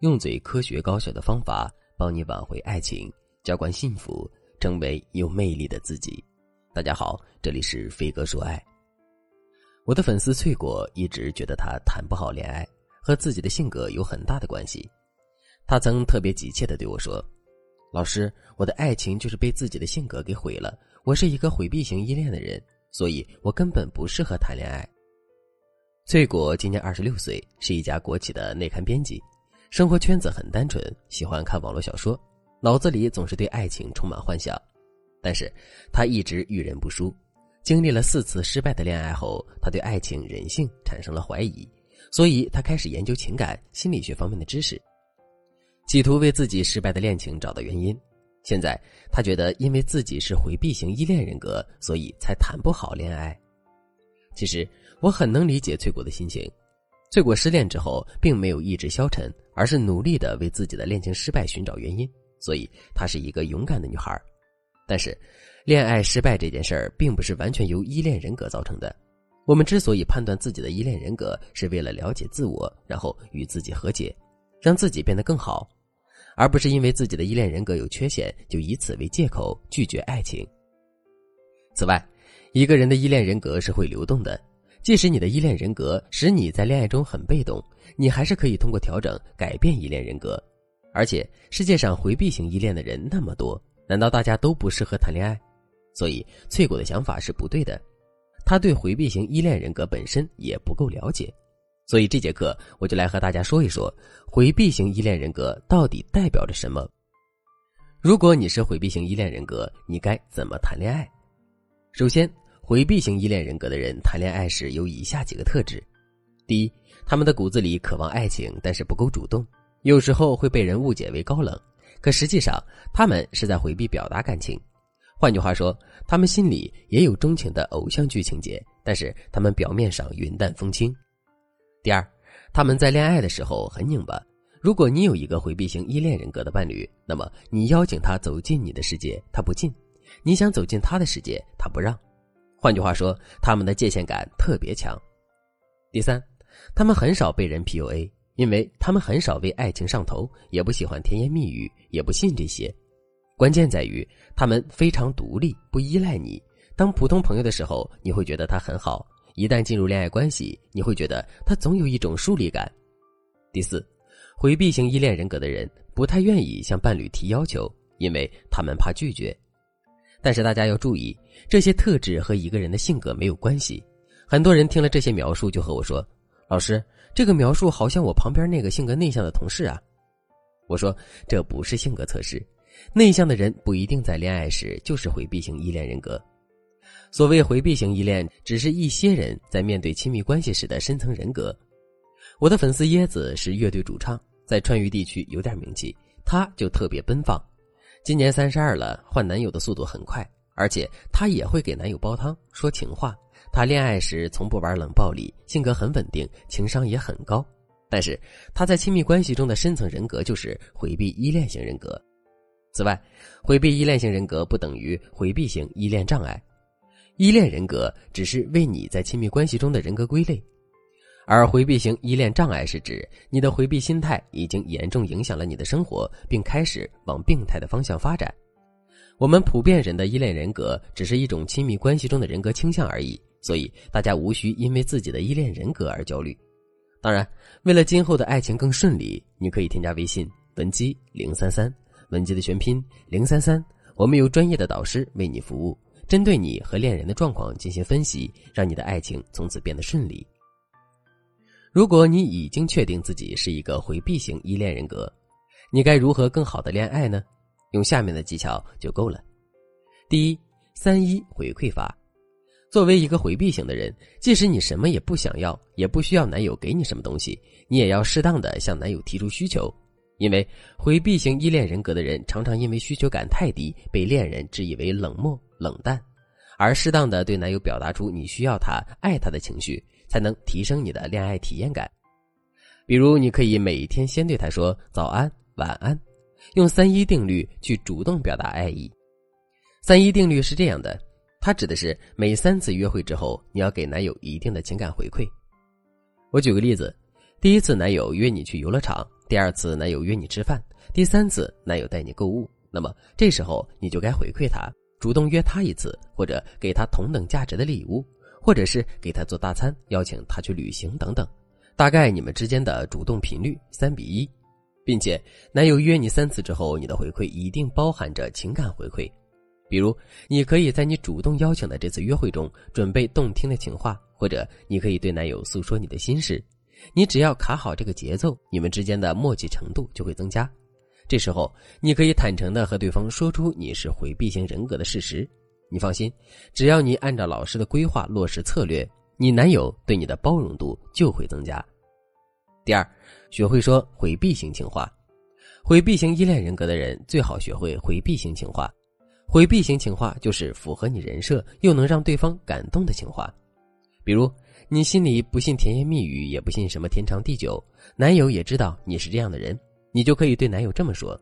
用嘴科学高效的方法帮你挽回爱情，浇灌幸福，成为有魅力的自己。大家好，这里是飞哥说爱。我的粉丝翠果一直觉得他谈不好恋爱，和自己的性格有很大的关系。他曾特别急切的对我说：“老师，我的爱情就是被自己的性格给毁了。我是一个回避型依恋的人，所以我根本不适合谈恋爱。”翠果今年二十六岁，是一家国企的内刊编辑。生活圈子很单纯，喜欢看网络小说，脑子里总是对爱情充满幻想。但是，他一直遇人不淑，经历了四次失败的恋爱后，他对爱情、人性产生了怀疑，所以他开始研究情感心理学方面的知识，企图为自己失败的恋情找到原因。现在，他觉得因为自己是回避型依恋人格，所以才谈不好恋爱。其实，我很能理解翠果的心情。醉果失恋之后，并没有意志消沉，而是努力的为自己的恋情失败寻找原因。所以，她是一个勇敢的女孩。但是，恋爱失败这件事儿，并不是完全由依恋人格造成的。我们之所以判断自己的依恋人格，是为了了解自我，然后与自己和解，让自己变得更好，而不是因为自己的依恋人格有缺陷，就以此为借口拒绝爱情。此外，一个人的依恋人格是会流动的。即使你的依恋人格使你在恋爱中很被动，你还是可以通过调整改变依恋人格。而且世界上回避型依恋的人那么多，难道大家都不适合谈恋爱？所以翠果的想法是不对的，他对回避型依恋人格本身也不够了解。所以这节课我就来和大家说一说回避型依恋人格到底代表着什么。如果你是回避型依恋人格，你该怎么谈恋爱？首先。回避型依恋人格的人谈恋爱时有以下几个特质：第一，他们的骨子里渴望爱情，但是不够主动，有时候会被人误解为高冷，可实际上他们是在回避表达感情。换句话说，他们心里也有钟情的偶像剧情节，但是他们表面上云淡风轻。第二，他们在恋爱的时候很拧巴。如果你有一个回避型依恋人格的伴侣，那么你邀请他走进你的世界，他不进；你想走进他的世界，他不让。换句话说，他们的界限感特别强。第三，他们很少被人 PUA，因为他们很少为爱情上头，也不喜欢甜言蜜语，也不信这些。关键在于他们非常独立，不依赖你。当普通朋友的时候，你会觉得他很好；一旦进入恋爱关系，你会觉得他总有一种疏离感。第四，回避型依恋人格的人不太愿意向伴侣提要求，因为他们怕拒绝。但是大家要注意，这些特质和一个人的性格没有关系。很多人听了这些描述，就和我说：“老师，这个描述好像我旁边那个性格内向的同事啊。”我说：“这不是性格测试，内向的人不一定在恋爱时就是回避型依恋人格。所谓回避型依恋，只是一些人在面对亲密关系时的深层人格。”我的粉丝椰子是乐队主唱，在川渝地区有点名气，他就特别奔放。今年三十二了，换男友的速度很快，而且她也会给男友煲汤、说情话。她恋爱时从不玩冷暴力，性格很稳定，情商也很高。但是她在亲密关系中的深层人格就是回避依恋型人格。此外，回避依恋型人格不等于回避型依恋障碍，依恋人格只是为你在亲密关系中的人格归类。而回避型依恋障碍是指你的回避心态已经严重影响了你的生活，并开始往病态的方向发展。我们普遍人的依恋人格只是一种亲密关系中的人格倾向而已，所以大家无需因为自己的依恋人格而焦虑。当然，为了今后的爱情更顺利，你可以添加微信文姬零三三，文姬的全拼零三三，我们有专业的导师为你服务，针对你和恋人的状况进行分析，让你的爱情从此变得顺利。如果你已经确定自己是一个回避型依恋人格，你该如何更好的恋爱呢？用下面的技巧就够了。第一，三一回馈法。作为一个回避型的人，即使你什么也不想要，也不需要男友给你什么东西，你也要适当的向男友提出需求。因为回避型依恋人格的人常常因为需求感太低，被恋人质疑为冷漠冷淡，而适当的对男友表达出你需要他、爱他的情绪。才能提升你的恋爱体验感，比如你可以每天先对他说早安、晚安，用三一定律去主动表达爱意。三一定律是这样的，它指的是每三次约会之后，你要给男友一定的情感回馈。我举个例子，第一次男友约你去游乐场，第二次男友约你吃饭，第三次男友带你购物，那么这时候你就该回馈他，主动约他一次，或者给他同等价值的礼物，或者是给他做大餐，邀请他去旅行等等。大概你们之间的主动频率三比一，并且男友约你三次之后，你的回馈一定包含着情感回馈。比如，你可以在你主动邀请的这次约会中准备动听的情话，或者你可以对男友诉说你的心事。你只要卡好这个节奏，你们之间的默契程度就会增加。这时候，你可以坦诚的和对方说出你是回避型人格的事实。你放心，只要你按照老师的规划落实策略。你男友对你的包容度就会增加。第二，学会说回避型情话。回避型依恋人格的人最好学会回避型情话。回避型情话就是符合你人设又能让对方感动的情话。比如，你心里不信甜言蜜语，也不信什么天长地久，男友也知道你是这样的人，你就可以对男友这么说：“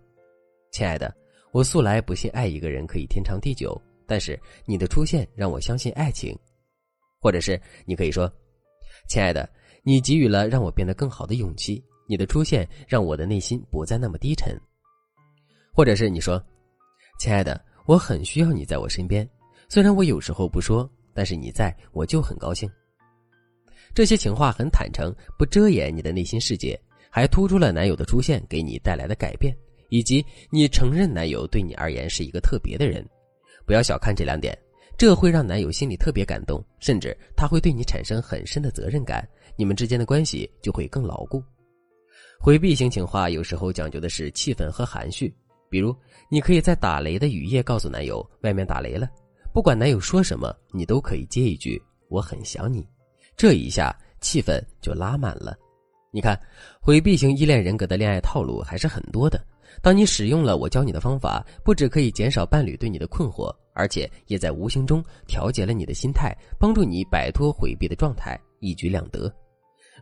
亲爱的，我素来不信爱一个人可以天长地久，但是你的出现让我相信爱情。”或者是你可以说：“亲爱的，你给予了让我变得更好的勇气。你的出现让我的内心不再那么低沉。”或者是你说：“亲爱的，我很需要你在我身边。虽然我有时候不说，但是你在我就很高兴。”这些情话很坦诚，不遮掩你的内心世界，还突出了男友的出现给你带来的改变，以及你承认男友对你而言是一个特别的人。不要小看这两点。这会让男友心里特别感动，甚至他会对你产生很深的责任感，你们之间的关系就会更牢固。回避型情话有时候讲究的是气氛和含蓄，比如你可以在打雷的雨夜告诉男友外面打雷了，不管男友说什么，你都可以接一句我很想你，这一下气氛就拉满了。你看，回避型依恋人格的恋爱套路还是很多的。当你使用了我教你的方法，不只可以减少伴侣对你的困惑，而且也在无形中调节了你的心态，帮助你摆脱回避的状态，一举两得。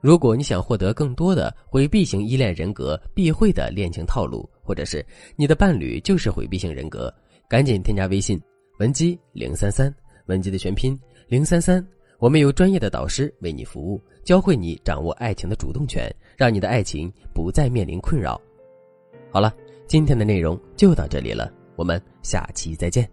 如果你想获得更多的回避型依恋人格必会的恋情套路，或者是你的伴侣就是回避型人格，赶紧添加微信文姬零三三，文姬的全拼零三三，我们有专业的导师为你服务，教会你掌握爱情的主动权，让你的爱情不再面临困扰。好了。今天的内容就到这里了，我们下期再见。